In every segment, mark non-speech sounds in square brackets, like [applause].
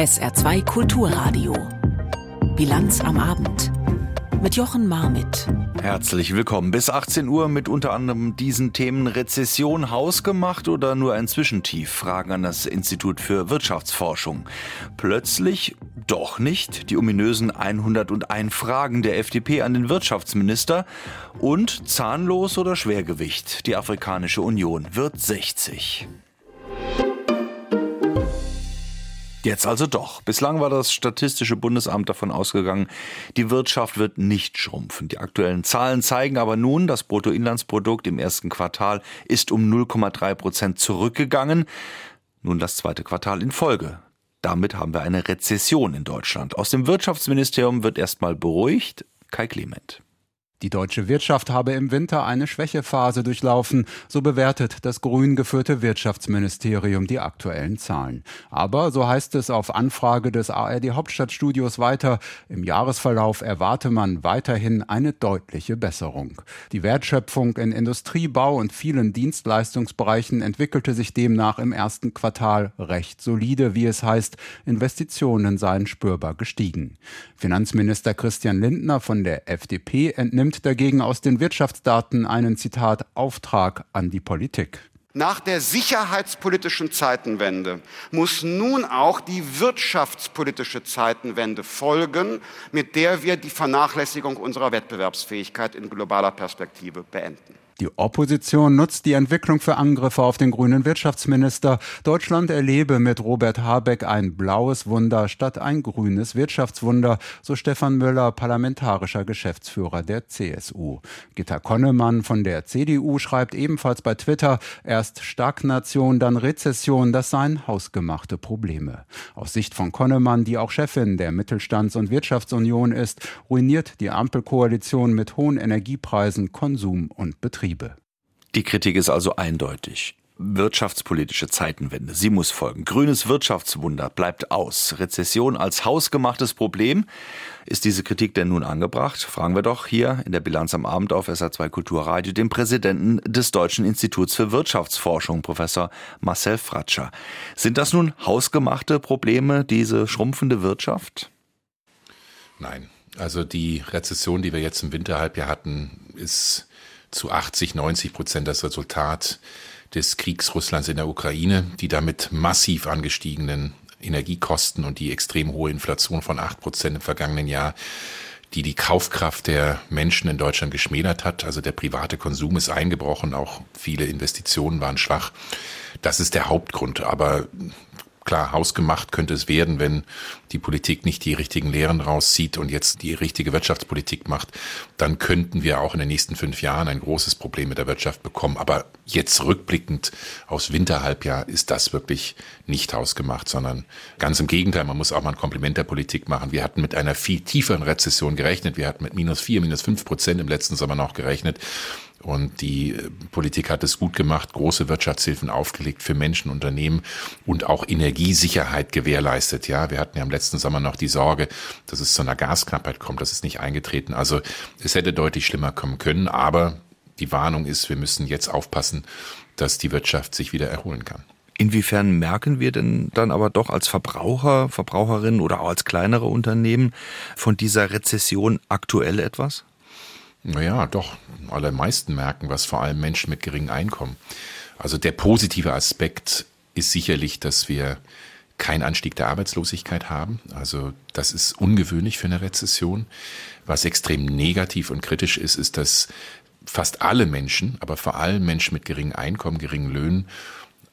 SR2 Kulturradio. Bilanz am Abend. Mit Jochen Marmit. Herzlich willkommen. Bis 18 Uhr mit unter anderem diesen Themen Rezession hausgemacht oder nur ein Zwischentief? Fragen an das Institut für Wirtschaftsforschung. Plötzlich doch nicht die ominösen 101 Fragen der FDP an den Wirtschaftsminister und zahnlos oder Schwergewicht. Die Afrikanische Union wird 60. Jetzt also doch. Bislang war das Statistische Bundesamt davon ausgegangen, die Wirtschaft wird nicht schrumpfen. Die aktuellen Zahlen zeigen aber nun, das Bruttoinlandsprodukt im ersten Quartal ist um 0,3 Prozent zurückgegangen. Nun das zweite Quartal in Folge. Damit haben wir eine Rezession in Deutschland. Aus dem Wirtschaftsministerium wird erstmal beruhigt. Kai Clement. Die deutsche Wirtschaft habe im Winter eine Schwächephase durchlaufen, so bewertet das grün geführte Wirtschaftsministerium die aktuellen Zahlen. Aber, so heißt es auf Anfrage des ARD Hauptstadtstudios weiter, im Jahresverlauf erwarte man weiterhin eine deutliche Besserung. Die Wertschöpfung in Industrie, Bau und vielen Dienstleistungsbereichen entwickelte sich demnach im ersten Quartal recht solide, wie es heißt, Investitionen seien spürbar gestiegen. Finanzminister Christian Lindner von der FDP entnimmt nimmt dagegen aus den Wirtschaftsdaten einen Zitat Auftrag an die Politik. Nach der sicherheitspolitischen Zeitenwende muss nun auch die wirtschaftspolitische Zeitenwende folgen, mit der wir die Vernachlässigung unserer Wettbewerbsfähigkeit in globaler Perspektive beenden. Die Opposition nutzt die Entwicklung für Angriffe auf den grünen Wirtschaftsminister. Deutschland erlebe mit Robert Habeck ein blaues Wunder statt ein grünes Wirtschaftswunder, so Stefan Müller, parlamentarischer Geschäftsführer der CSU. Gitta Konnemann von der CDU schreibt ebenfalls bei Twitter, erst Stagnation, dann Rezession, das seien hausgemachte Probleme. Aus Sicht von Konnemann, die auch Chefin der Mittelstands- und Wirtschaftsunion ist, ruiniert die Ampelkoalition mit hohen Energiepreisen Konsum und Betrieb. Betriebe. Die Kritik ist also eindeutig. Wirtschaftspolitische Zeitenwende. Sie muss folgen. Grünes Wirtschaftswunder bleibt aus. Rezession als hausgemachtes Problem. Ist diese Kritik denn nun angebracht? Fragen wir doch hier in der Bilanz am Abend auf SA2 Kulturradio den Präsidenten des Deutschen Instituts für Wirtschaftsforschung, Professor Marcel Fratscher. Sind das nun hausgemachte Probleme, diese schrumpfende Wirtschaft? Nein. Also die Rezession, die wir jetzt im Winterhalbjahr hatten, ist zu 80, 90 Prozent das Resultat des Kriegs Russlands in der Ukraine, die damit massiv angestiegenen Energiekosten und die extrem hohe Inflation von 8 Prozent im vergangenen Jahr, die die Kaufkraft der Menschen in Deutschland geschmälert hat. Also der private Konsum ist eingebrochen, auch viele Investitionen waren schwach. Das ist der Hauptgrund. Aber Klar, hausgemacht könnte es werden, wenn die Politik nicht die richtigen Lehren rauszieht und jetzt die richtige Wirtschaftspolitik macht, dann könnten wir auch in den nächsten fünf Jahren ein großes Problem mit der Wirtschaft bekommen. Aber jetzt rückblickend aus Winterhalbjahr ist das wirklich nicht hausgemacht, sondern ganz im Gegenteil, man muss auch mal ein Kompliment der Politik machen. Wir hatten mit einer viel tieferen Rezession gerechnet. Wir hatten mit minus vier, minus fünf Prozent im letzten Sommer noch gerechnet. Und die äh, Politik hat es gut gemacht, große Wirtschaftshilfen aufgelegt für Menschen, Unternehmen und auch Energiesicherheit gewährleistet. Ja, wir hatten ja im letzten Sommer noch die Sorge, dass es zu einer Gasknappheit kommt. Das ist nicht eingetreten. Also es hätte deutlich schlimmer kommen können. Aber die Warnung ist, wir müssen jetzt aufpassen, dass die Wirtschaft sich wieder erholen kann. Inwiefern merken wir denn dann aber doch als Verbraucher, Verbraucherinnen oder auch als kleinere Unternehmen von dieser Rezession aktuell etwas? Naja, doch, alle meisten merken was, vor allem Menschen mit geringem Einkommen. Also der positive Aspekt ist sicherlich, dass wir keinen Anstieg der Arbeitslosigkeit haben. Also das ist ungewöhnlich für eine Rezession. Was extrem negativ und kritisch ist, ist, dass fast alle Menschen, aber vor allem Menschen mit geringem Einkommen, geringen Löhnen,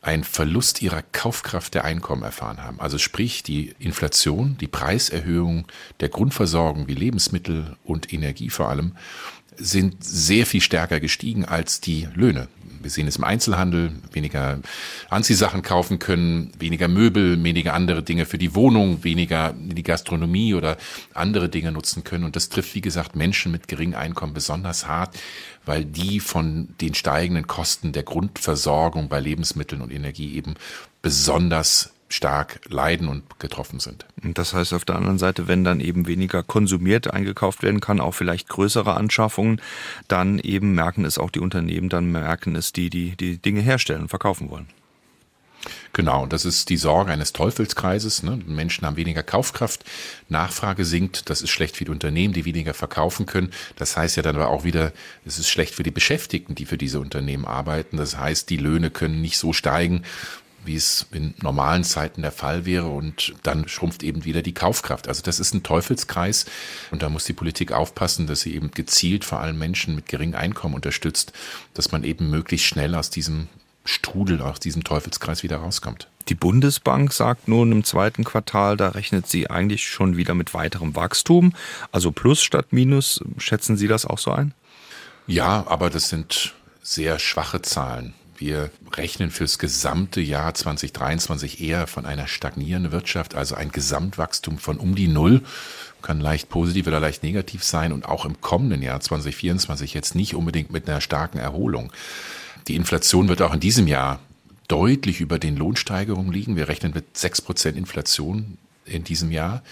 einen Verlust ihrer Kaufkraft der Einkommen erfahren haben. Also sprich die Inflation, die Preiserhöhung der Grundversorgung wie Lebensmittel und Energie vor allem sind sehr viel stärker gestiegen als die Löhne. Wir sehen es im Einzelhandel, weniger Anziehsachen kaufen können, weniger Möbel, weniger andere Dinge für die Wohnung, weniger die Gastronomie oder andere Dinge nutzen können. Und das trifft, wie gesagt, Menschen mit geringem Einkommen besonders hart, weil die von den steigenden Kosten der Grundversorgung bei Lebensmitteln und Energie eben besonders stark leiden und getroffen sind. Das heißt auf der anderen Seite, wenn dann eben weniger konsumiert, eingekauft werden kann, auch vielleicht größere Anschaffungen, dann eben merken es auch die Unternehmen, dann merken es die, die die Dinge herstellen und verkaufen wollen. Genau, das ist die Sorge eines Teufelskreises. Ne? Menschen haben weniger Kaufkraft, Nachfrage sinkt, das ist schlecht für die Unternehmen, die weniger verkaufen können. Das heißt ja dann aber auch wieder, es ist schlecht für die Beschäftigten, die für diese Unternehmen arbeiten. Das heißt, die Löhne können nicht so steigen, wie es in normalen Zeiten der Fall wäre und dann schrumpft eben wieder die Kaufkraft. Also das ist ein Teufelskreis und da muss die Politik aufpassen, dass sie eben gezielt vor allem Menschen mit geringem Einkommen unterstützt, dass man eben möglichst schnell aus diesem Strudel, aus diesem Teufelskreis wieder rauskommt. Die Bundesbank sagt nun im zweiten Quartal, da rechnet sie eigentlich schon wieder mit weiterem Wachstum, also Plus statt Minus. Schätzen Sie das auch so ein? Ja, aber das sind sehr schwache Zahlen. Wir rechnen fürs gesamte Jahr 2023 eher von einer stagnierenden Wirtschaft, also ein Gesamtwachstum von um die Null. Kann leicht positiv oder leicht negativ sein und auch im kommenden Jahr 2024 jetzt nicht unbedingt mit einer starken Erholung. Die Inflation wird auch in diesem Jahr deutlich über den Lohnsteigerungen liegen. Wir rechnen mit sechs Prozent Inflation in diesem Jahr.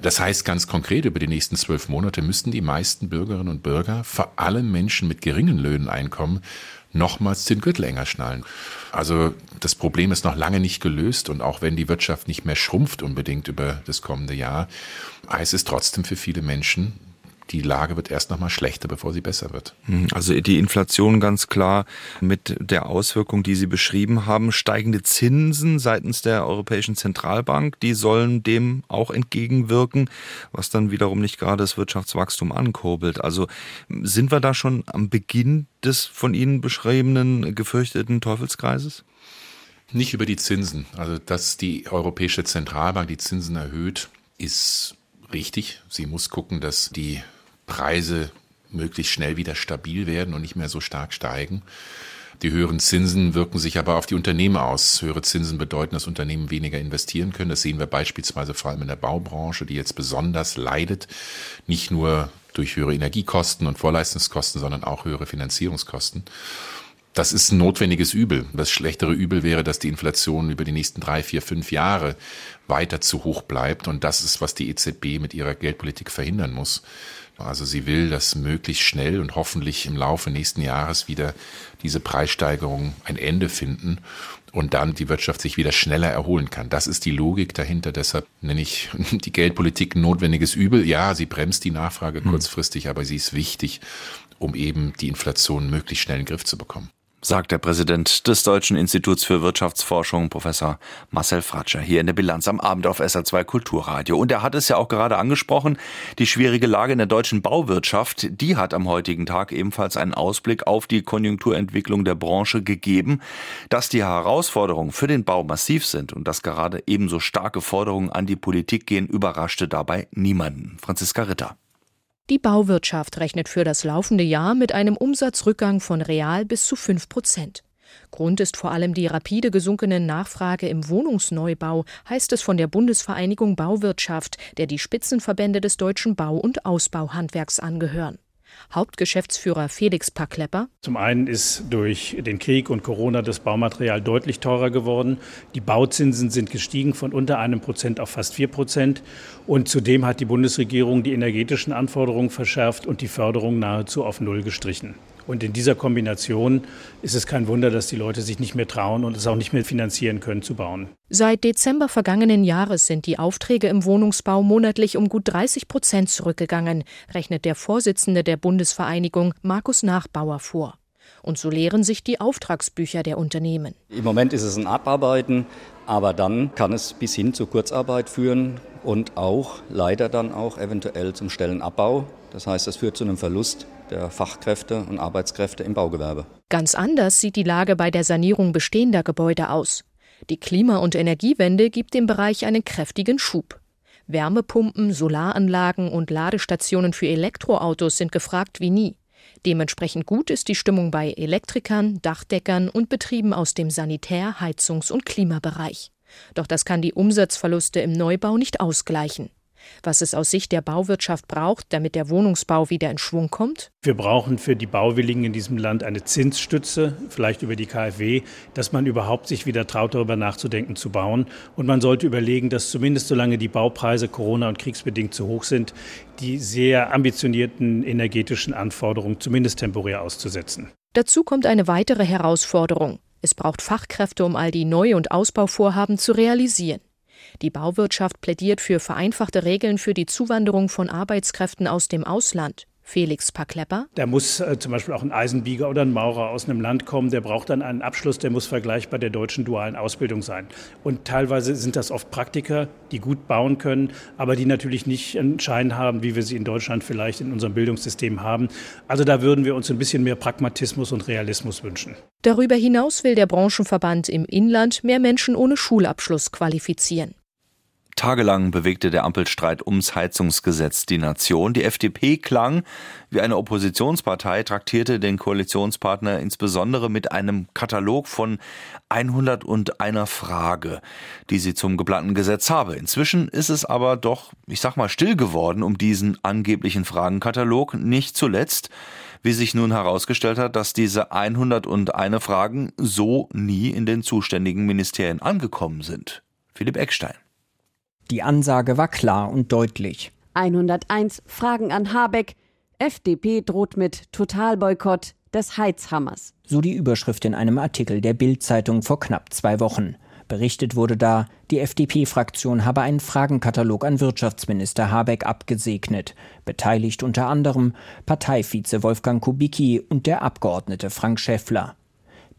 Das heißt ganz konkret, über die nächsten zwölf Monate müssten die meisten Bürgerinnen und Bürger, vor allem Menschen mit geringen Löhneinkommen, nochmals den Gürtel enger schnallen. Also das Problem ist noch lange nicht gelöst und auch wenn die Wirtschaft nicht mehr schrumpft unbedingt über das kommende Jahr, heißt es trotzdem für viele Menschen, die Lage wird erst nochmal schlechter, bevor sie besser wird. Hm, also die Inflation ganz klar mit der Auswirkung, die Sie beschrieben haben. Steigende Zinsen seitens der Europäischen Zentralbank, die sollen dem auch entgegenwirken, was dann wiederum nicht gerade das Wirtschaftswachstum ankurbelt. Also sind wir da schon am Beginn des von Ihnen beschriebenen gefürchteten Teufelskreises? Nicht über die Zinsen. Also, dass die Europäische Zentralbank die Zinsen erhöht, ist richtig. Sie muss gucken, dass die Preise möglichst schnell wieder stabil werden und nicht mehr so stark steigen. Die höheren Zinsen wirken sich aber auf die Unternehmen aus. Höhere Zinsen bedeuten, dass Unternehmen weniger investieren können. Das sehen wir beispielsweise vor allem in der Baubranche, die jetzt besonders leidet. Nicht nur durch höhere Energiekosten und Vorleistungskosten, sondern auch höhere Finanzierungskosten. Das ist ein notwendiges Übel. Das schlechtere Übel wäre, dass die Inflation über die nächsten drei, vier, fünf Jahre weiter zu hoch bleibt. Und das ist, was die EZB mit ihrer Geldpolitik verhindern muss. Also sie will, dass möglichst schnell und hoffentlich im Laufe nächsten Jahres wieder diese Preissteigerungen ein Ende finden und dann die Wirtschaft sich wieder schneller erholen kann. Das ist die Logik dahinter. Deshalb nenne ich [laughs] die Geldpolitik ein notwendiges Übel. Ja, sie bremst die Nachfrage hm. kurzfristig, aber sie ist wichtig, um eben die Inflation möglichst schnell in den Griff zu bekommen sagt der Präsident des Deutschen Instituts für Wirtschaftsforschung, Professor Marcel Fratscher, hier in der Bilanz am Abend auf SR2 Kulturradio. Und er hat es ja auch gerade angesprochen, die schwierige Lage in der deutschen Bauwirtschaft, die hat am heutigen Tag ebenfalls einen Ausblick auf die Konjunkturentwicklung der Branche gegeben. Dass die Herausforderungen für den Bau massiv sind und dass gerade ebenso starke Forderungen an die Politik gehen, überraschte dabei niemanden. Franziska Ritter. Die Bauwirtschaft rechnet für das laufende Jahr mit einem Umsatzrückgang von real bis zu 5 Prozent. Grund ist vor allem die rapide gesunkene Nachfrage im Wohnungsneubau, heißt es von der Bundesvereinigung Bauwirtschaft, der die Spitzenverbände des deutschen Bau- und Ausbauhandwerks angehören. Hauptgeschäftsführer Felix Paklepper. Zum einen ist durch den Krieg und Corona das Baumaterial deutlich teurer geworden. Die Bauzinsen sind gestiegen von unter einem Prozent auf fast vier Prozent. Und zudem hat die Bundesregierung die energetischen Anforderungen verschärft und die Förderung nahezu auf Null gestrichen. Und in dieser Kombination ist es kein Wunder, dass die Leute sich nicht mehr trauen und es auch nicht mehr finanzieren können zu bauen. Seit Dezember vergangenen Jahres sind die Aufträge im Wohnungsbau monatlich um gut 30 Prozent zurückgegangen, rechnet der Vorsitzende der Bundesvereinigung Markus Nachbauer vor. Und so leeren sich die Auftragsbücher der Unternehmen. Im Moment ist es ein Abarbeiten, aber dann kann es bis hin zur Kurzarbeit führen und auch leider dann auch eventuell zum Stellenabbau. Das heißt, es führt zu einem Verlust der Fachkräfte und Arbeitskräfte im Baugewerbe. Ganz anders sieht die Lage bei der Sanierung bestehender Gebäude aus. Die Klima- und Energiewende gibt dem Bereich einen kräftigen Schub. Wärmepumpen, Solaranlagen und Ladestationen für Elektroautos sind gefragt wie nie. Dementsprechend gut ist die Stimmung bei Elektrikern, Dachdeckern und Betrieben aus dem Sanitär-, Heizungs- und Klimabereich. Doch das kann die Umsatzverluste im Neubau nicht ausgleichen was es aus Sicht der Bauwirtschaft braucht, damit der Wohnungsbau wieder in Schwung kommt? Wir brauchen für die Bauwilligen in diesem Land eine Zinsstütze, vielleicht über die KfW, dass man überhaupt sich wieder traut, darüber nachzudenken, zu bauen. Und man sollte überlegen, dass zumindest solange die Baupreise Corona- und kriegsbedingt zu hoch sind, die sehr ambitionierten energetischen Anforderungen zumindest temporär auszusetzen. Dazu kommt eine weitere Herausforderung. Es braucht Fachkräfte, um all die Neu- und Ausbauvorhaben zu realisieren. Die Bauwirtschaft plädiert für vereinfachte Regeln für die Zuwanderung von Arbeitskräften aus dem Ausland. Felix Paklepper. Da muss äh, zum Beispiel auch ein Eisenbieger oder ein Maurer aus einem Land kommen, der braucht dann einen Abschluss, der muss vergleichbar der deutschen dualen Ausbildung sein. Und teilweise sind das oft Praktiker, die gut bauen können, aber die natürlich nicht einen Schein haben, wie wir sie in Deutschland vielleicht in unserem Bildungssystem haben. Also da würden wir uns ein bisschen mehr Pragmatismus und Realismus wünschen. Darüber hinaus will der Branchenverband im Inland mehr Menschen ohne Schulabschluss qualifizieren. Tagelang bewegte der Ampelstreit ums Heizungsgesetz die Nation. Die FDP klang wie eine Oppositionspartei, traktierte den Koalitionspartner insbesondere mit einem Katalog von 101 Frage, die sie zum geplanten Gesetz habe. Inzwischen ist es aber doch, ich sag mal, still geworden um diesen angeblichen Fragenkatalog. Nicht zuletzt, wie sich nun herausgestellt hat, dass diese 101 Fragen so nie in den zuständigen Ministerien angekommen sind. Philipp Eckstein. Die Ansage war klar und deutlich. 101 Fragen an Habeck. FDP droht mit Totalboykott des Heizhammers. So die Überschrift in einem Artikel der Bild-Zeitung vor knapp zwei Wochen. Berichtet wurde da, die FDP-Fraktion habe einen Fragenkatalog an Wirtschaftsminister Habeck abgesegnet. Beteiligt unter anderem Parteivize Wolfgang Kubicki und der Abgeordnete Frank Schäffler.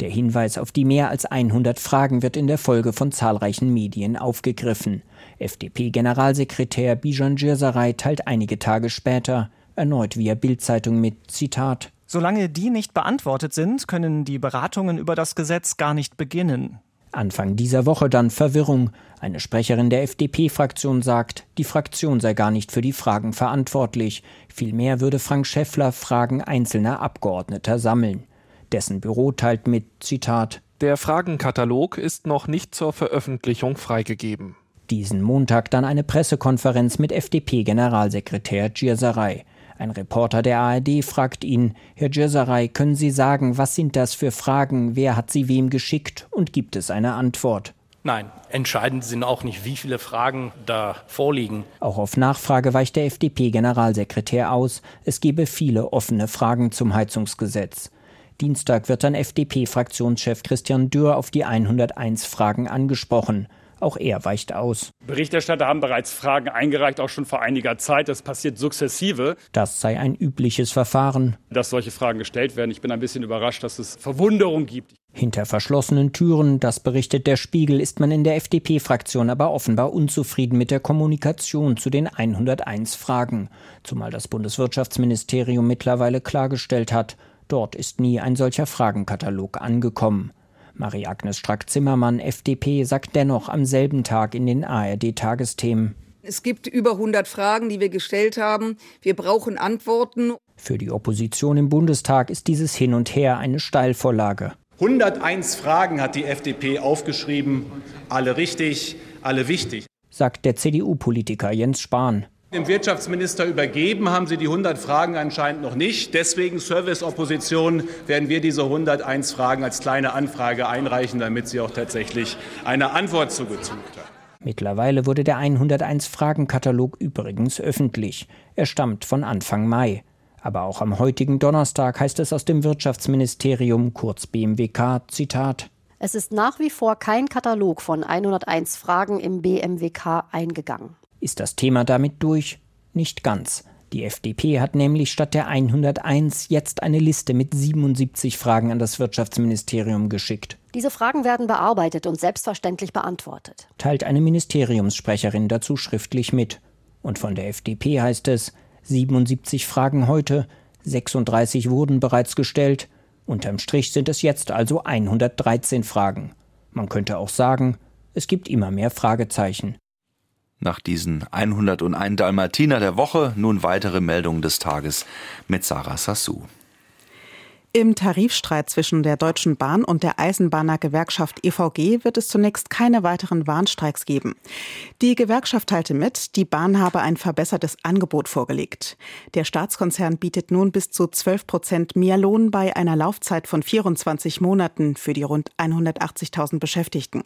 Der Hinweis auf die mehr als 100 Fragen wird in der Folge von zahlreichen Medien aufgegriffen. FDP-Generalsekretär Bijan Djirsaray teilt einige Tage später erneut via Bildzeitung mit Zitat Solange die nicht beantwortet sind, können die Beratungen über das Gesetz gar nicht beginnen. Anfang dieser Woche dann Verwirrung. Eine Sprecherin der FDP-Fraktion sagt, die Fraktion sei gar nicht für die Fragen verantwortlich. Vielmehr würde Frank Schäffler Fragen einzelner Abgeordneter sammeln. Dessen Büro teilt mit Zitat Der Fragenkatalog ist noch nicht zur Veröffentlichung freigegeben. Diesen Montag dann eine Pressekonferenz mit FDP-Generalsekretär Gierserei. Ein Reporter der ARD fragt ihn, Herr Gierserei, können Sie sagen, was sind das für Fragen, wer hat sie wem geschickt und gibt es eine Antwort? Nein, entscheidend sind auch nicht, wie viele Fragen da vorliegen. Auch auf Nachfrage weicht der FDP-Generalsekretär aus, es gebe viele offene Fragen zum Heizungsgesetz. Dienstag wird dann FDP-Fraktionschef Christian Dürr auf die 101 Fragen angesprochen. Auch er weicht aus. Berichterstatter haben bereits Fragen eingereicht, auch schon vor einiger Zeit. Das passiert sukzessive. Das sei ein übliches Verfahren. Dass solche Fragen gestellt werden. Ich bin ein bisschen überrascht, dass es Verwunderung gibt. Hinter verschlossenen Türen, das berichtet der Spiegel, ist man in der FDP-Fraktion aber offenbar unzufrieden mit der Kommunikation zu den 101 Fragen. Zumal das Bundeswirtschaftsministerium mittlerweile klargestellt hat, dort ist nie ein solcher Fragenkatalog angekommen. Marie-Agnes Strack-Zimmermann, FDP, sagt dennoch am selben Tag in den ARD-Tagesthemen. Es gibt über 100 Fragen, die wir gestellt haben. Wir brauchen Antworten. Für die Opposition im Bundestag ist dieses Hin und Her eine Steilvorlage. 101 Fragen hat die FDP aufgeschrieben, alle richtig, alle wichtig, sagt der CDU-Politiker Jens Spahn. Dem Wirtschaftsminister übergeben haben Sie die 100 Fragen anscheinend noch nicht. Deswegen Service-Opposition werden wir diese 101 Fragen als kleine Anfrage einreichen, damit sie auch tatsächlich eine Antwort zugezogen haben. Mittlerweile wurde der 101-Fragen-Katalog übrigens öffentlich. Er stammt von Anfang Mai. Aber auch am heutigen Donnerstag heißt es aus dem Wirtschaftsministerium, kurz BMWK, Zitat. Es ist nach wie vor kein Katalog von 101 Fragen im BMWK eingegangen. Ist das Thema damit durch? Nicht ganz. Die FDP hat nämlich statt der 101 jetzt eine Liste mit 77 Fragen an das Wirtschaftsministerium geschickt. Diese Fragen werden bearbeitet und selbstverständlich beantwortet. Teilt eine Ministeriumssprecherin dazu schriftlich mit. Und von der FDP heißt es, 77 Fragen heute, 36 wurden bereits gestellt, unterm Strich sind es jetzt also 113 Fragen. Man könnte auch sagen, es gibt immer mehr Fragezeichen. Nach diesen 101 Dalmatiner der Woche nun weitere Meldungen des Tages mit Sarah Sassou. Im Tarifstreit zwischen der Deutschen Bahn und der Eisenbahnergewerkschaft EVG wird es zunächst keine weiteren Warnstreiks geben. Die Gewerkschaft teilte mit, die Bahn habe ein verbessertes Angebot vorgelegt. Der Staatskonzern bietet nun bis zu 12 Prozent mehr Lohn bei einer Laufzeit von 24 Monaten für die rund 180.000 Beschäftigten.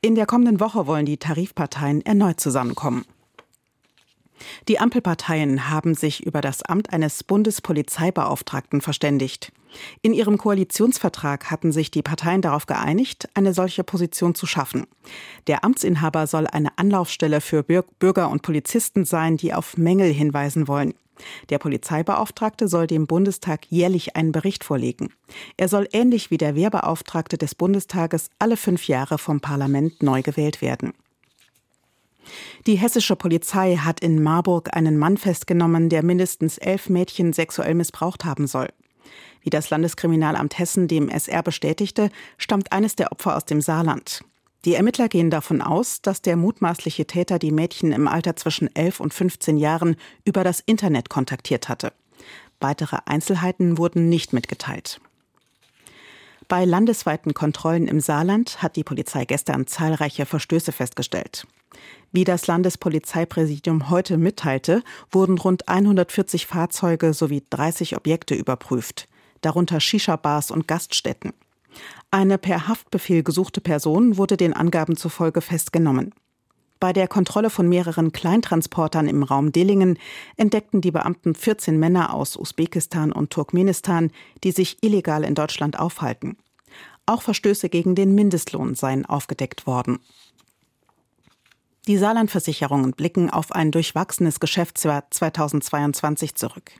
In der kommenden Woche wollen die Tarifparteien erneut zusammenkommen. Die Ampelparteien haben sich über das Amt eines Bundespolizeibeauftragten verständigt. In ihrem Koalitionsvertrag hatten sich die Parteien darauf geeinigt, eine solche Position zu schaffen. Der Amtsinhaber soll eine Anlaufstelle für Bürger und Polizisten sein, die auf Mängel hinweisen wollen. Der Polizeibeauftragte soll dem Bundestag jährlich einen Bericht vorlegen. Er soll ähnlich wie der Wehrbeauftragte des Bundestages alle fünf Jahre vom Parlament neu gewählt werden. Die hessische Polizei hat in Marburg einen Mann festgenommen, der mindestens elf Mädchen sexuell missbraucht haben soll. Wie das Landeskriminalamt Hessen dem SR bestätigte, stammt eines der Opfer aus dem Saarland. Die Ermittler gehen davon aus, dass der mutmaßliche Täter die Mädchen im Alter zwischen 11 und 15 Jahren über das Internet kontaktiert hatte. Weitere Einzelheiten wurden nicht mitgeteilt. Bei landesweiten Kontrollen im Saarland hat die Polizei gestern zahlreiche Verstöße festgestellt. Wie das Landespolizeipräsidium heute mitteilte, wurden rund 140 Fahrzeuge sowie 30 Objekte überprüft, darunter Shisha-Bars und Gaststätten. Eine per Haftbefehl gesuchte Person wurde den Angaben zufolge festgenommen. Bei der Kontrolle von mehreren Kleintransportern im Raum Dillingen entdeckten die Beamten 14 Männer aus Usbekistan und Turkmenistan, die sich illegal in Deutschland aufhalten. Auch Verstöße gegen den Mindestlohn seien aufgedeckt worden. Die Saarlandversicherungen blicken auf ein durchwachsenes Geschäftsjahr 2022 zurück.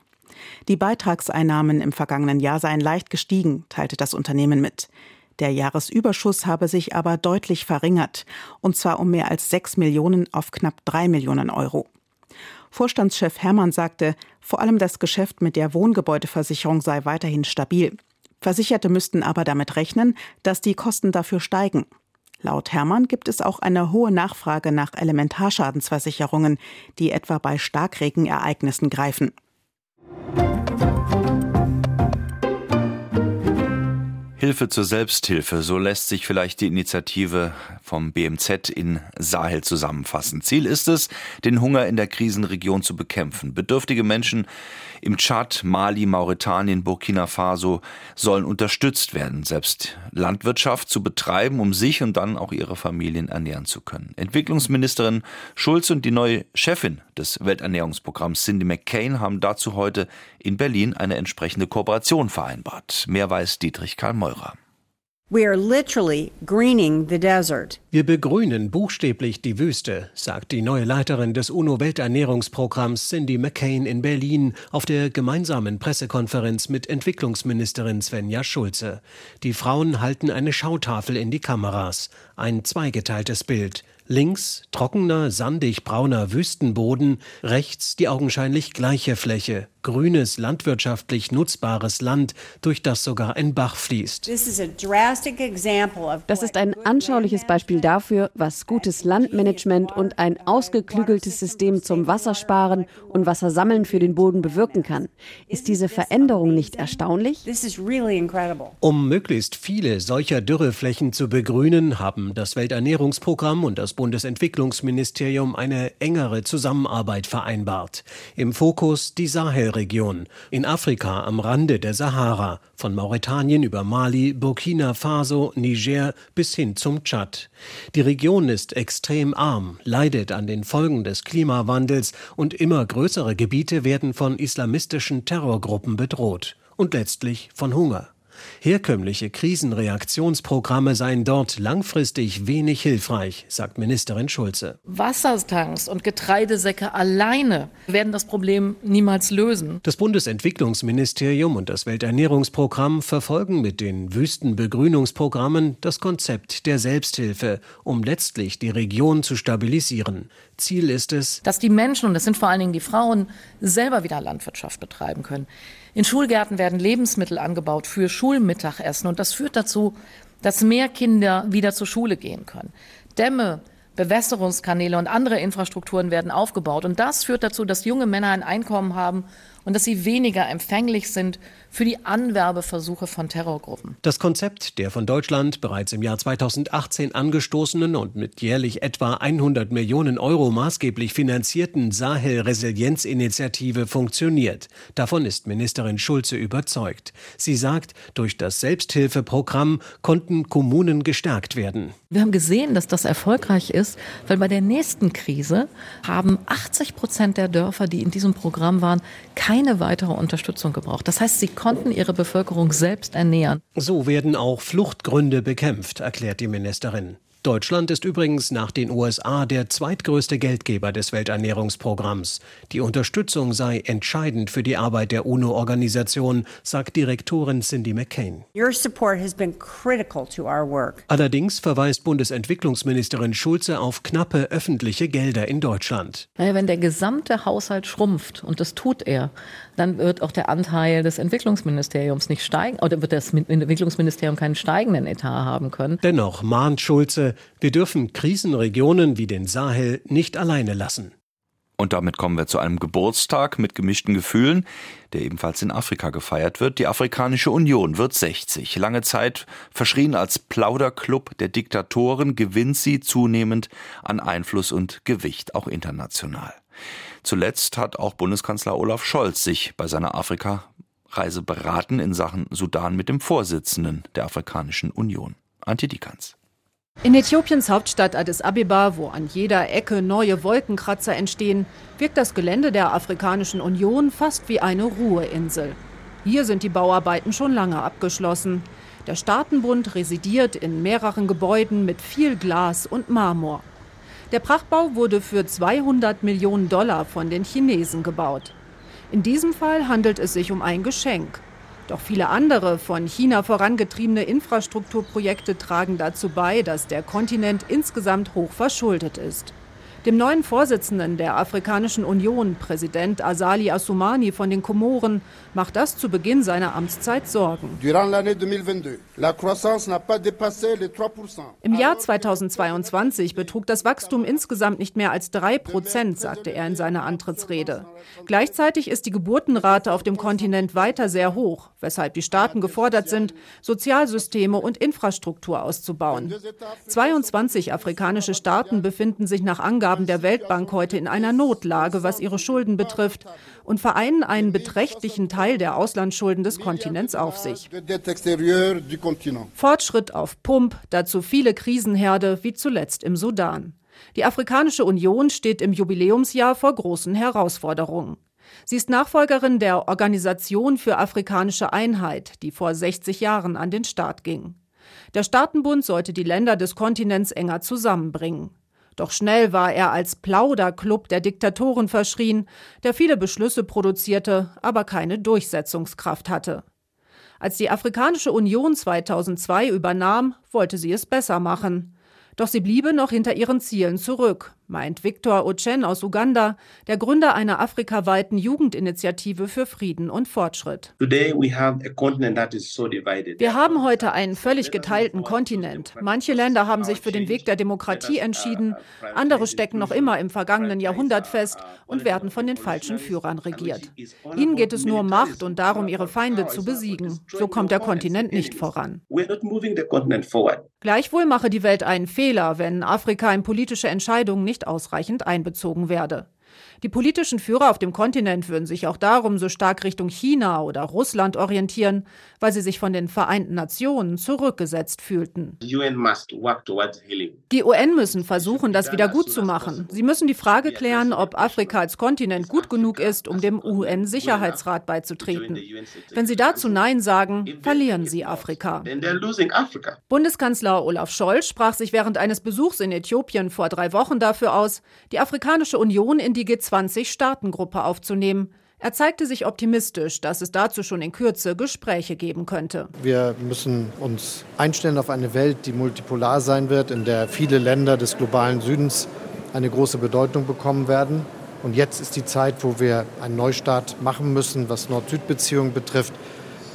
Die Beitragseinnahmen im vergangenen Jahr seien leicht gestiegen, teilte das Unternehmen mit. Der Jahresüberschuss habe sich aber deutlich verringert, und zwar um mehr als 6 Millionen auf knapp 3 Millionen Euro. Vorstandschef Hermann sagte, vor allem das Geschäft mit der Wohngebäudeversicherung sei weiterhin stabil. Versicherte müssten aber damit rechnen, dass die Kosten dafür steigen. Laut Hermann gibt es auch eine hohe Nachfrage nach Elementarschadensversicherungen, die etwa bei Starkregenereignissen greifen. Hilfe zur Selbsthilfe, so lässt sich vielleicht die Initiative vom BMZ in Sahel zusammenfassen. Ziel ist es, den Hunger in der Krisenregion zu bekämpfen. Bedürftige Menschen im Tschad, Mali, Mauretanien, Burkina Faso sollen unterstützt werden, selbst Landwirtschaft zu betreiben, um sich und dann auch ihre Familien ernähren zu können. Entwicklungsministerin Schulz und die neue Chefin des Welternährungsprogramms Cindy McCain haben dazu heute in Berlin eine entsprechende Kooperation vereinbart. Mehr weiß Dietrich Karl Meurer. Wir begrünen buchstäblich die Wüste, sagt die neue Leiterin des UNO-Welternährungsprogramms Cindy McCain in Berlin auf der gemeinsamen Pressekonferenz mit Entwicklungsministerin Svenja Schulze. Die Frauen halten eine Schautafel in die Kameras. Ein zweigeteiltes Bild. Links trockener, sandig brauner Wüstenboden, rechts die augenscheinlich gleiche Fläche, grünes, landwirtschaftlich nutzbares Land, durch das sogar ein Bach fließt. Das ist ein anschauliches Beispiel dafür, was gutes Landmanagement und ein ausgeklügeltes System zum Wassersparen und Wassersammeln für den Boden bewirken kann. Ist diese Veränderung nicht erstaunlich? Um möglichst viele solcher Dürreflächen zu begrünen, haben das Welternährungsprogramm und das Bundesentwicklungsministerium eine engere Zusammenarbeit vereinbart. Im Fokus die Sahel Sahelregion, in Afrika am Rande der Sahara, von Mauretanien über Mali, Burkina Faso, Niger bis hin zum Tschad. Die Region ist extrem arm, leidet an den Folgen des Klimawandels und immer größere Gebiete werden von islamistischen Terrorgruppen bedroht und letztlich von Hunger. Herkömmliche Krisenreaktionsprogramme seien dort langfristig wenig hilfreich, sagt Ministerin Schulze. Wassertanks und Getreidesäcke alleine werden das Problem niemals lösen. Das Bundesentwicklungsministerium und das Welternährungsprogramm verfolgen mit den Wüstenbegrünungsprogrammen das Konzept der Selbsthilfe, um letztlich die Region zu stabilisieren. Ziel ist es, dass die Menschen, und das sind vor allen Dingen die Frauen, selber wieder Landwirtschaft betreiben können. In Schulgärten werden Lebensmittel angebaut für Schulmittagessen und das führt dazu, dass mehr Kinder wieder zur Schule gehen können. Dämme, Bewässerungskanäle und andere Infrastrukturen werden aufgebaut und das führt dazu, dass junge Männer ein Einkommen haben und dass sie weniger empfänglich sind für die Anwerbeversuche von Terrorgruppen. Das Konzept der von Deutschland bereits im Jahr 2018 angestoßenen und mit jährlich etwa 100 Millionen Euro maßgeblich finanzierten Sahel-Resilienzinitiative funktioniert. Davon ist Ministerin Schulze überzeugt. Sie sagt, durch das Selbsthilfeprogramm konnten Kommunen gestärkt werden. Wir haben gesehen, dass das erfolgreich ist, weil bei der nächsten Krise haben 80 Prozent der Dörfer, die in diesem Programm waren, keine weitere Unterstützung gebraucht. Das heißt, sie konnten ihre Bevölkerung selbst ernähren. So werden auch Fluchtgründe bekämpft, erklärt die Ministerin. Deutschland ist übrigens nach den USA der zweitgrößte Geldgeber des Welternährungsprogramms. Die Unterstützung sei entscheidend für die Arbeit der UNO-Organisation, sagt Direktorin Cindy McCain. Allerdings verweist Bundesentwicklungsministerin Schulze auf knappe öffentliche Gelder in Deutschland. Naja, wenn der gesamte Haushalt schrumpft, und das tut er, dann wird auch der Anteil des Entwicklungsministeriums nicht steigen, oder wird das Entwicklungsministerium keinen steigenden Etat haben können. Dennoch mahnt Schulze, wir dürfen Krisenregionen wie den Sahel nicht alleine lassen. Und damit kommen wir zu einem Geburtstag mit gemischten Gefühlen, der ebenfalls in Afrika gefeiert wird. Die Afrikanische Union wird 60. Lange Zeit verschrien als Plauderclub der Diktatoren, gewinnt sie zunehmend an Einfluss und Gewicht, auch international. Zuletzt hat auch Bundeskanzler Olaf Scholz sich bei seiner Afrika-Reise beraten in Sachen Sudan mit dem Vorsitzenden der Afrikanischen Union, Antje Dikans. In Äthiopiens Hauptstadt Addis Abeba, wo an jeder Ecke neue Wolkenkratzer entstehen, wirkt das Gelände der Afrikanischen Union fast wie eine Ruheinsel. Hier sind die Bauarbeiten schon lange abgeschlossen. Der Staatenbund residiert in mehreren Gebäuden mit viel Glas und Marmor. Der Prachtbau wurde für 200 Millionen Dollar von den Chinesen gebaut. In diesem Fall handelt es sich um ein Geschenk. Doch viele andere von China vorangetriebene Infrastrukturprojekte tragen dazu bei, dass der Kontinent insgesamt hoch verschuldet ist. Dem neuen Vorsitzenden der Afrikanischen Union, Präsident Asali Assoumani von den Komoren, macht das zu Beginn seiner Amtszeit Sorgen. Im Jahr 2022 betrug das Wachstum insgesamt nicht mehr als drei Prozent, sagte er in seiner Antrittsrede. Gleichzeitig ist die Geburtenrate auf dem Kontinent weiter sehr hoch, weshalb die Staaten gefordert sind, Sozialsysteme und Infrastruktur auszubauen. 22 afrikanische Staaten befinden sich nach Angaben der Weltbank heute in einer Notlage, was ihre Schulden betrifft, und vereinen einen beträchtlichen Teil der Auslandsschulden des Kontinents auf sich. Fortschritt auf Pump, dazu viele Krisenherde, wie zuletzt im Sudan. Die Afrikanische Union steht im Jubiläumsjahr vor großen Herausforderungen. Sie ist Nachfolgerin der Organisation für afrikanische Einheit, die vor 60 Jahren an den Start ging. Der Staatenbund sollte die Länder des Kontinents enger zusammenbringen. Doch schnell war er als Plauderclub der Diktatoren verschrien, der viele Beschlüsse produzierte, aber keine Durchsetzungskraft hatte. Als die Afrikanische Union 2002 übernahm, wollte sie es besser machen. Doch sie bliebe noch hinter ihren Zielen zurück, meint Victor Ochen aus Uganda, der Gründer einer afrikaweiten Jugendinitiative für Frieden und Fortschritt. Wir haben heute einen völlig geteilten Kontinent. Manche Länder haben sich für den Weg der Demokratie entschieden, andere stecken noch immer im vergangenen Jahrhundert fest und werden von den falschen Führern regiert. Ihnen geht es nur um Macht und darum, ihre Feinde zu besiegen. So kommt der Kontinent nicht voran. Gleichwohl mache die Welt einen Fehler, wenn Afrika in politische Entscheidungen nicht ausreichend einbezogen werde. Die politischen Führer auf dem Kontinent würden sich auch darum so stark Richtung China oder Russland orientieren, weil sie sich von den Vereinten Nationen zurückgesetzt fühlten. Die UN müssen versuchen, das wieder gut zu machen. Sie müssen die Frage klären, ob Afrika als Kontinent gut genug ist, um dem UN-Sicherheitsrat beizutreten. Wenn sie dazu Nein sagen, verlieren sie Afrika. Bundeskanzler Olaf Scholz sprach sich während eines Besuchs in Äthiopien vor drei Wochen dafür aus, die Afrikanische Union in die G20-Staatengruppe aufzunehmen. Er zeigte sich optimistisch, dass es dazu schon in Kürze Gespräche geben könnte. Wir müssen uns einstellen auf eine Welt, die multipolar sein wird, in der viele Länder des globalen Südens eine große Bedeutung bekommen werden. Und jetzt ist die Zeit, wo wir einen Neustart machen müssen, was Nord-Süd-Beziehungen betrifft,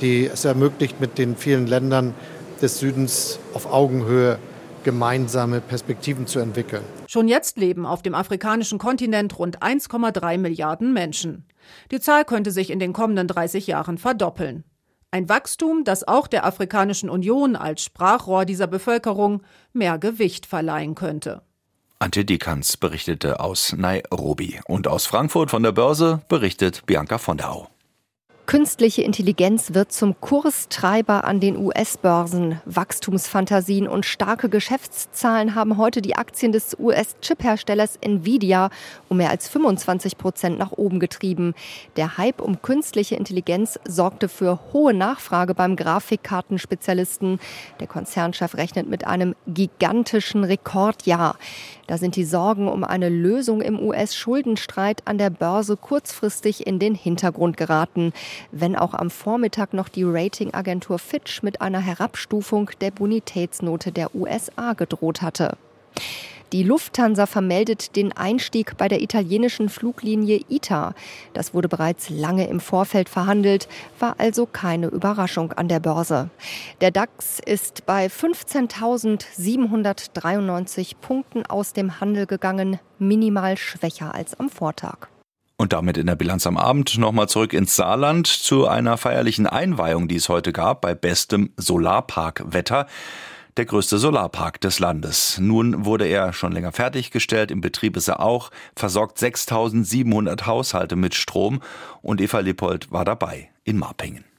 die es ermöglicht, mit den vielen Ländern des Südens auf Augenhöhe gemeinsame Perspektiven zu entwickeln. Schon jetzt leben auf dem afrikanischen Kontinent rund 1,3 Milliarden Menschen. Die Zahl könnte sich in den kommenden 30 Jahren verdoppeln. Ein Wachstum, das auch der Afrikanischen Union als Sprachrohr dieser Bevölkerung mehr Gewicht verleihen könnte. Ante Dikans berichtete aus Nairobi. Und aus Frankfurt von der Börse berichtet Bianca von der Au. Künstliche Intelligenz wird zum Kurstreiber an den US-Börsen. Wachstumsfantasien und starke Geschäftszahlen haben heute die Aktien des US-Chip-Herstellers Nvidia um mehr als 25 Prozent nach oben getrieben. Der Hype um künstliche Intelligenz sorgte für hohe Nachfrage beim Grafikkartenspezialisten. Der Konzernchef rechnet mit einem gigantischen Rekordjahr. Da sind die Sorgen um eine Lösung im US-Schuldenstreit an der Börse kurzfristig in den Hintergrund geraten wenn auch am Vormittag noch die Ratingagentur Fitch mit einer Herabstufung der Bonitätsnote der USA gedroht hatte. Die Lufthansa vermeldet den Einstieg bei der italienischen Fluglinie ITA. Das wurde bereits lange im Vorfeld verhandelt, war also keine Überraschung an der Börse. Der DAX ist bei 15.793 Punkten aus dem Handel gegangen, minimal schwächer als am Vortag. Und damit in der Bilanz am Abend nochmal zurück ins Saarland zu einer feierlichen Einweihung, die es heute gab bei bestem Solarparkwetter. Der größte Solarpark des Landes. Nun wurde er schon länger fertiggestellt. Im Betrieb ist er auch. Versorgt 6700 Haushalte mit Strom. Und Eva Lippold war dabei in Marpingen.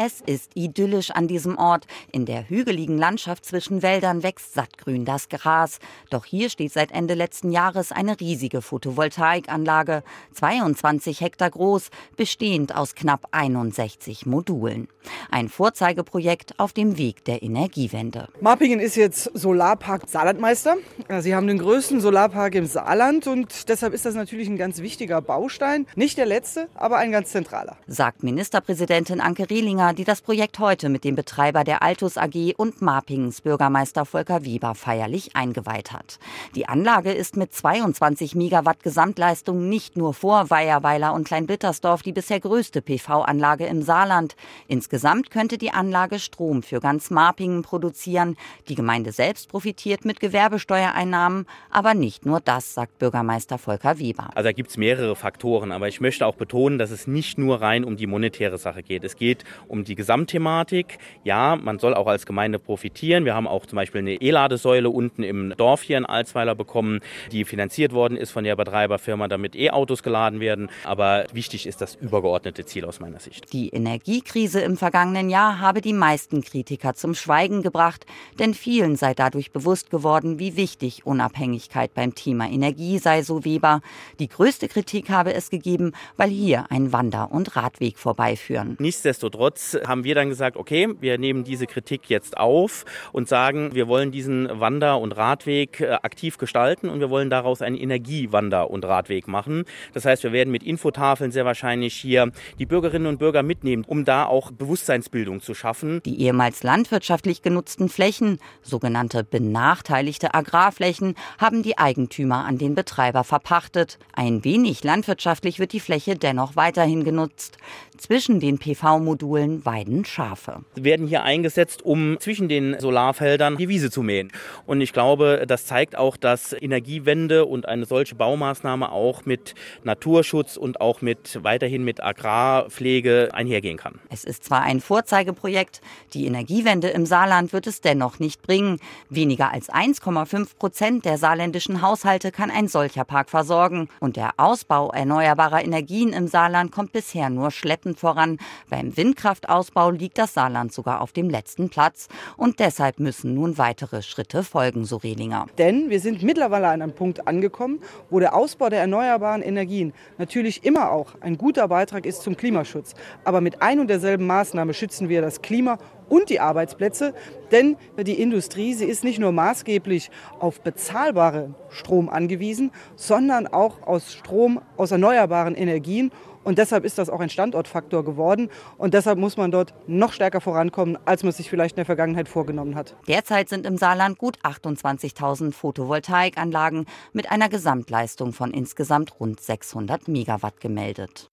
Es ist idyllisch an diesem Ort. In der hügeligen Landschaft zwischen Wäldern wächst sattgrün das Gras. Doch hier steht seit Ende letzten Jahres eine riesige Photovoltaikanlage, 22 Hektar groß, bestehend aus knapp 61 Modulen. Ein Vorzeigeprojekt auf dem Weg der Energiewende. Marpingen ist jetzt Solarpark Saarlandmeister. Sie haben den größten Solarpark im Saarland und deshalb ist das natürlich ein ganz wichtiger Baustein. Nicht der letzte, aber ein ganz zentraler. Sagt Ministerpräsidentin Anke Rehlinger die das Projekt heute mit dem Betreiber der Altus AG und Marpings Bürgermeister Volker Wieber feierlich eingeweiht hat. Die Anlage ist mit 22 Megawatt Gesamtleistung nicht nur vor Weierweiler und Kleinbittersdorf die bisher größte PV-Anlage im Saarland. Insgesamt könnte die Anlage Strom für ganz Marpingen produzieren. Die Gemeinde selbst profitiert mit Gewerbesteuereinnahmen, aber nicht nur das, sagt Bürgermeister Volker Wieber. Also da gibt es mehrere Faktoren, aber ich möchte auch betonen, dass es nicht nur rein um die monetäre Sache geht. Es geht um die Gesamtthematik. Ja, man soll auch als Gemeinde profitieren. Wir haben auch zum Beispiel eine E-Ladesäule unten im Dorf hier in Alsweiler bekommen, die finanziert worden ist von der Betreiberfirma, damit E-Autos geladen werden. Aber wichtig ist das übergeordnete Ziel aus meiner Sicht. Die Energiekrise im vergangenen Jahr habe die meisten Kritiker zum Schweigen gebracht, denn vielen sei dadurch bewusst geworden, wie wichtig Unabhängigkeit beim Thema Energie sei, so Weber. Die größte Kritik habe es gegeben, weil hier ein Wander- und Radweg vorbeiführen. Nichtsdestotrotz Nichtsdestotrotz haben wir dann gesagt, okay, wir nehmen diese Kritik jetzt auf und sagen, wir wollen diesen Wander- und Radweg äh, aktiv gestalten und wir wollen daraus einen Energiewander- und Radweg machen. Das heißt, wir werden mit Infotafeln sehr wahrscheinlich hier die Bürgerinnen und Bürger mitnehmen, um da auch Bewusstseinsbildung zu schaffen. Die ehemals landwirtschaftlich genutzten Flächen, sogenannte benachteiligte Agrarflächen, haben die Eigentümer an den Betreiber verpachtet. Ein wenig landwirtschaftlich wird die Fläche dennoch weiterhin genutzt. Zwischen den PV-Modulen weiden Schafe. Sie werden hier eingesetzt, um zwischen den Solarfeldern die Wiese zu mähen. Und ich glaube, das zeigt auch, dass Energiewende und eine solche Baumaßnahme auch mit Naturschutz und auch mit weiterhin mit Agrarpflege einhergehen kann. Es ist zwar ein Vorzeigeprojekt, die Energiewende im Saarland wird es dennoch nicht bringen. Weniger als 1,5 Prozent der saarländischen Haushalte kann ein solcher Park versorgen. Und der Ausbau erneuerbarer Energien im Saarland kommt bisher nur schleppend voran. Beim Windkraft Windkraftausbau liegt das Saarland sogar auf dem letzten Platz. Und deshalb müssen nun weitere Schritte folgen, so Rehlinger. Denn wir sind mittlerweile an einem Punkt angekommen, wo der Ausbau der erneuerbaren Energien natürlich immer auch ein guter Beitrag ist zum Klimaschutz. Aber mit ein und derselben Maßnahme schützen wir das Klima und die Arbeitsplätze. Denn die Industrie, sie ist nicht nur maßgeblich auf bezahlbare Strom angewiesen, sondern auch aus Strom aus erneuerbaren Energien. Und deshalb ist das auch ein Standortfaktor geworden. Und deshalb muss man dort noch stärker vorankommen, als man sich vielleicht in der Vergangenheit vorgenommen hat. Derzeit sind im Saarland gut 28.000 Photovoltaikanlagen mit einer Gesamtleistung von insgesamt rund 600 Megawatt gemeldet.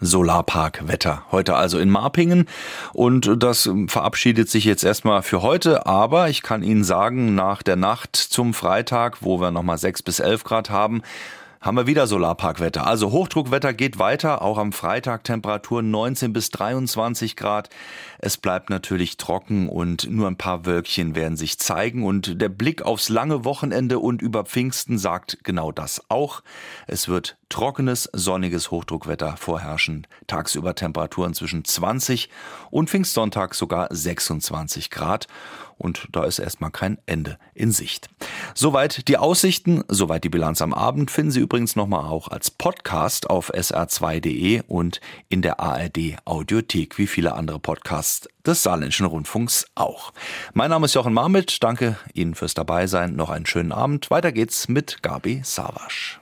Solarparkwetter. Heute also in Marpingen. Und das verabschiedet sich jetzt erstmal für heute. Aber ich kann Ihnen sagen, nach der Nacht zum Freitag, wo wir nochmal 6 bis 11 Grad haben, haben wir wieder Solarparkwetter. Also Hochdruckwetter geht weiter, auch am Freitag Temperaturen 19 bis 23 Grad. Es bleibt natürlich trocken und nur ein paar Wölkchen werden sich zeigen und der Blick aufs lange Wochenende und über Pfingsten sagt genau das auch. Es wird trockenes, sonniges Hochdruckwetter vorherrschen. Tagsüber Temperaturen zwischen 20 und Pfingstsonntag sogar 26 Grad und da ist erstmal kein Ende in Sicht. Soweit die Aussichten, soweit die Bilanz am Abend finden Sie übrigens nochmal auch als Podcast auf sr2.de und in der ARD Audiothek, wie viele andere Podcasts des Saarländischen Rundfunks auch. Mein Name ist Jochen Marmit, danke Ihnen fürs Dabeisein, noch einen schönen Abend. Weiter geht's mit Gabi Savasch.